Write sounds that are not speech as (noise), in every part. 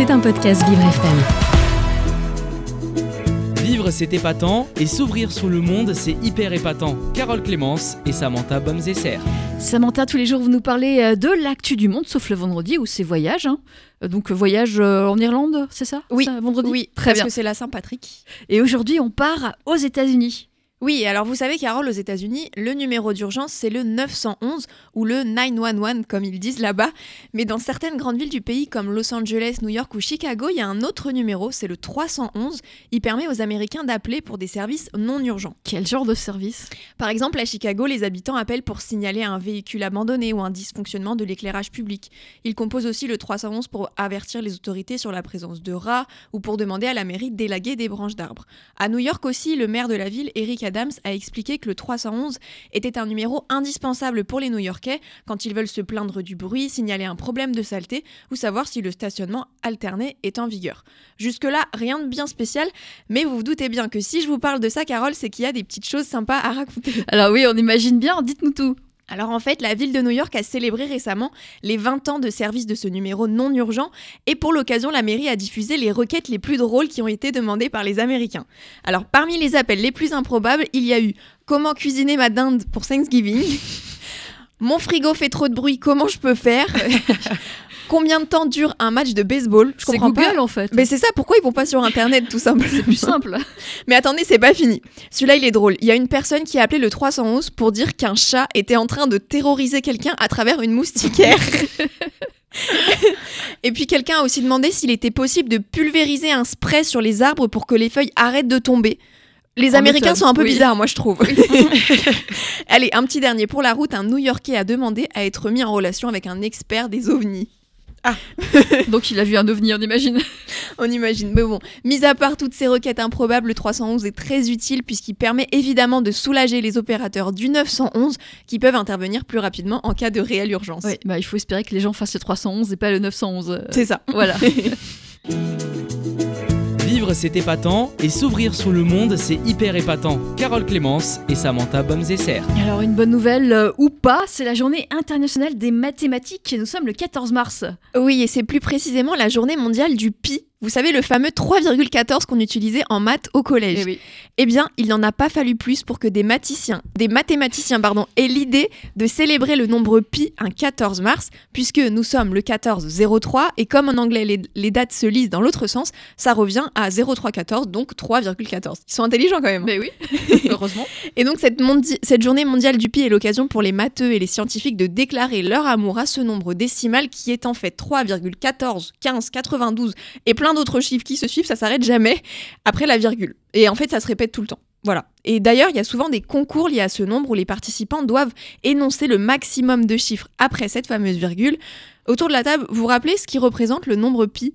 C'est un podcast Vivre FM. Vivre c'est épatant et s'ouvrir sur le monde c'est hyper épatant. Carole Clémence et Samantha Bomzesser. Samantha, tous les jours, vous nous parlez euh, de l'actu du monde, sauf le vendredi où c'est voyage. hein. Euh, Donc, euh, voyage en Irlande, c'est ça? Oui, Ça, vendredi? Oui, très parce bien. que c'est la Saint-Patrick. Et aujourd'hui, on part aux États-Unis. Oui, alors vous savez, Carole, aux États-Unis, le numéro d'urgence, c'est le 911 ou le 911, comme ils disent là-bas. Mais dans certaines grandes villes du pays, comme Los Angeles, New York ou Chicago, il y a un autre numéro, c'est le 311. Il permet aux Américains d'appeler pour des services non urgents. Quel genre de service? Par exemple, à Chicago, les habitants appellent pour signaler un véhicule abandonné ou un dysfonctionnement de l'éclairage public. Ils composent aussi le 311 pour avertir les autorités sur la présence de rats ou pour demander à la mairie d'élaguer des branches d'arbres. À New York aussi, le maire de la ville, Eric Adams, a expliqué que le 311 était un numéro indispensable pour les New-Yorkais quand ils veulent se plaindre du bruit, signaler un problème de saleté ou savoir si le stationnement alterné est en vigueur. Jusque-là, rien de bien spécial, mais vous vous doutez bien que si je vous parle de ça, Carole, c'est qu'il y a des petites choses sympas à raconter. Alors oui, on imagine bien, dites-nous tout. Alors en fait, la ville de New York a célébré récemment les 20 ans de service de ce numéro non urgent et pour l'occasion, la mairie a diffusé les requêtes les plus drôles qui ont été demandées par les Américains. Alors parmi les appels les plus improbables, il y a eu comment cuisiner ma dinde pour Thanksgiving? (laughs) Mon frigo fait trop de bruit, comment je peux faire? (laughs) Combien de temps dure un match de baseball Je comprends Google pas. en fait. Mais c'est ça, pourquoi ils vont pas sur internet tout (laughs) simplement c'est plus simple. (laughs) mais attendez, c'est pas fini. Celui-là, il est drôle. Il y a une personne qui a appelé le 311 pour dire qu'un chat était en train de terroriser quelqu'un à travers une moustiquaire. (laughs) Et puis quelqu'un a aussi demandé s'il était possible de pulvériser un spray sur les arbres pour que les feuilles arrêtent de tomber. Les En Américains automne, sont un peu oui. bizarres, moi je trouve. Allez, un petit dernier pour la route. Un New-Yorkais a demandé à être mis en relation avec un expert des ovnis. (laughs) Donc il a vu un ovni, on imagine. On imagine. Mais bon, mis à part toutes ces requêtes improbables, le 311 est très utile puisqu'il permet évidemment de soulager les opérateurs du 911 qui peuvent intervenir plus rapidement en cas de réelle urgence. Oui, bah, il faut espérer que les gens fassent le 311 et pas le 911. euh, C'est ça. Voilà. (laughs) Vivre c'est épatant et s'ouvrir sur le monde c'est hyper épatant. Carole Clémence et Samantha Bomzesser. Alors une bonne nouvelle euh, ou pas, c'est la journée internationale des mathématiques et nous sommes le 14 mars. Oui, et c'est plus précisément la journée mondiale du pi. Vous savez, le fameux 3,14 qu'on utilisait en maths au collège. Eh oui. Eh bien, il n'en a pas fallu plus pour que des mathématiciens, des mathématiciens pardon, aient l'idée de célébrer le nombre pi un 14 mars, puisque nous sommes le 14-03, et comme en anglais les, les dates se lisent dans l'autre sens, ça revient à 0314, donc 3,14. Ils sont intelligents quand même. Mais oui, (laughs) heureusement. Et donc cette journée mondiale du pi est l'occasion pour les matheux et les scientifiques de déclarer leur amour à ce nombre décimal qui est en fait 3,14, 15, 92 et plein d'autres chiffres qui se suivent, ça s'arrête jamais après la virgule. Et en fait ça se répète tout le temps. Voilà. Et d'ailleurs, il y a souvent des concours liés à ce nombre où les participants doivent énoncer le maximum de chiffres après cette fameuse virgule. Autour de la table, vous vous rappelez ce qui représente le nombre pi?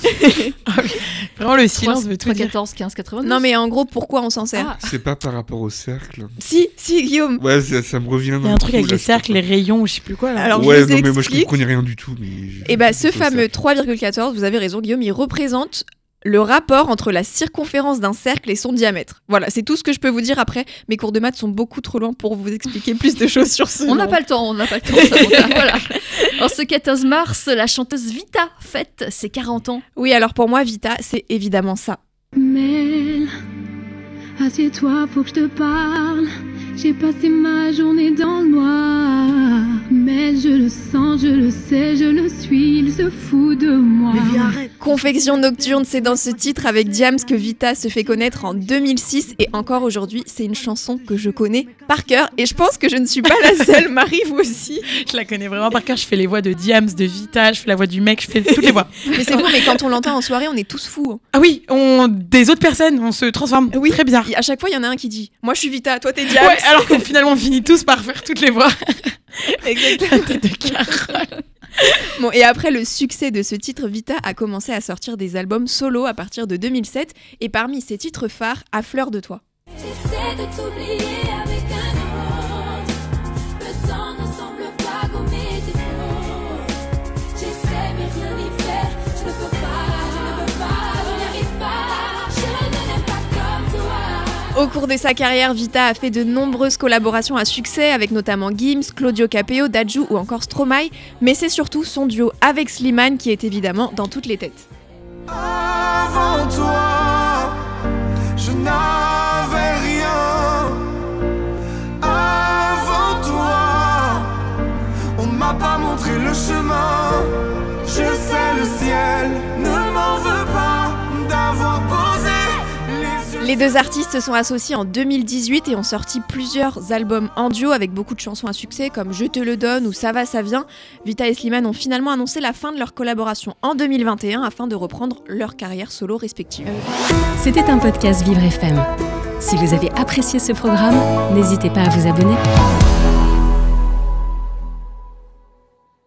(laughs) Vraiment, le silence veut tout 3, dire. 14, 15, 92. Non mais en gros, pourquoi on s'en sert Ah, C'est pas par rapport au cercle. Si, si, Guillaume. Ouais, ça, ça me revient. Il y a un truc avec les cercles, les rayons, ou je sais plus quoi là. Alors, je ouais, vous non, mais moi je comprenais rien du tout. Mais Et bah ce plutôt fameux cercle. 3,14, vous avez raison Guillaume, il représente le rapport entre la circonférence d'un cercle et son diamètre. Voilà, c'est tout ce que je peux vous dire après. Mes cours de maths sont beaucoup trop loin pour vous expliquer plus de choses sur ce. on n'a pas le temps, on n'a pas le temps. Voilà. En ce 14 mars, la chanteuse Vita fête ses 40 ans. Oui, alors pour moi, Vita, c'est évidemment ça. Mel, assieds-toi, faut que je te parle. J'ai passé ma journée dans le noir. Mais je le sens, je le sais, je le suis, il se fout de moi. Confection nocturne, c'est dans ce titre avec Diams que Vita se fait connaître en 2006 et encore aujourd'hui, c'est une chanson que je connais par cœur et je pense que je ne suis pas la seule. (laughs) Marie, vous aussi. Je la connais vraiment par cœur. Je fais les voix de Diams, de Vita, je fais la voix du mec, je fais toutes les voix. (laughs) Mais c'est bon, mais quand on l'entend en soirée, on est tous fous. hein. Ah oui, on... des autres personnes, on se transforme. Oui. Très. Et à chaque fois, il y en a un qui dit Moi, je suis Vita, toi, t'es Diams. Ouais, alors qu'on finalement finit tous par faire toutes les voix. (laughs) Exactement. La tête de. Et après le succès de ce titre, Vita a commencé à sortir des albums solo à partir de 2007, et parmi ses titres phares, À fleur de toi. J'essaie de t'oublier Au cours de sa carrière, Vita a fait de nombreuses collaborations à succès avec notamment Gims, Claudio Capeo, Daju ou encore Stromae, mais c'est surtout son duo avec Slimane qui est évidemment dans toutes les têtes. Avant toi, je n'avais m'a pas montré le chemin. Les deux artistes se sont associés en 2018 et ont sorti plusieurs albums en duo avec beaucoup de chansons à succès comme Je te le donne ou Ça va, ça vient. Vita et Slimane ont finalement annoncé la fin de leur collaboration en 2021 afin de reprendre leur carrière solo respective. C'était un podcast Vivre FM. Si vous avez apprécié ce programme, n'hésitez pas à vous abonner.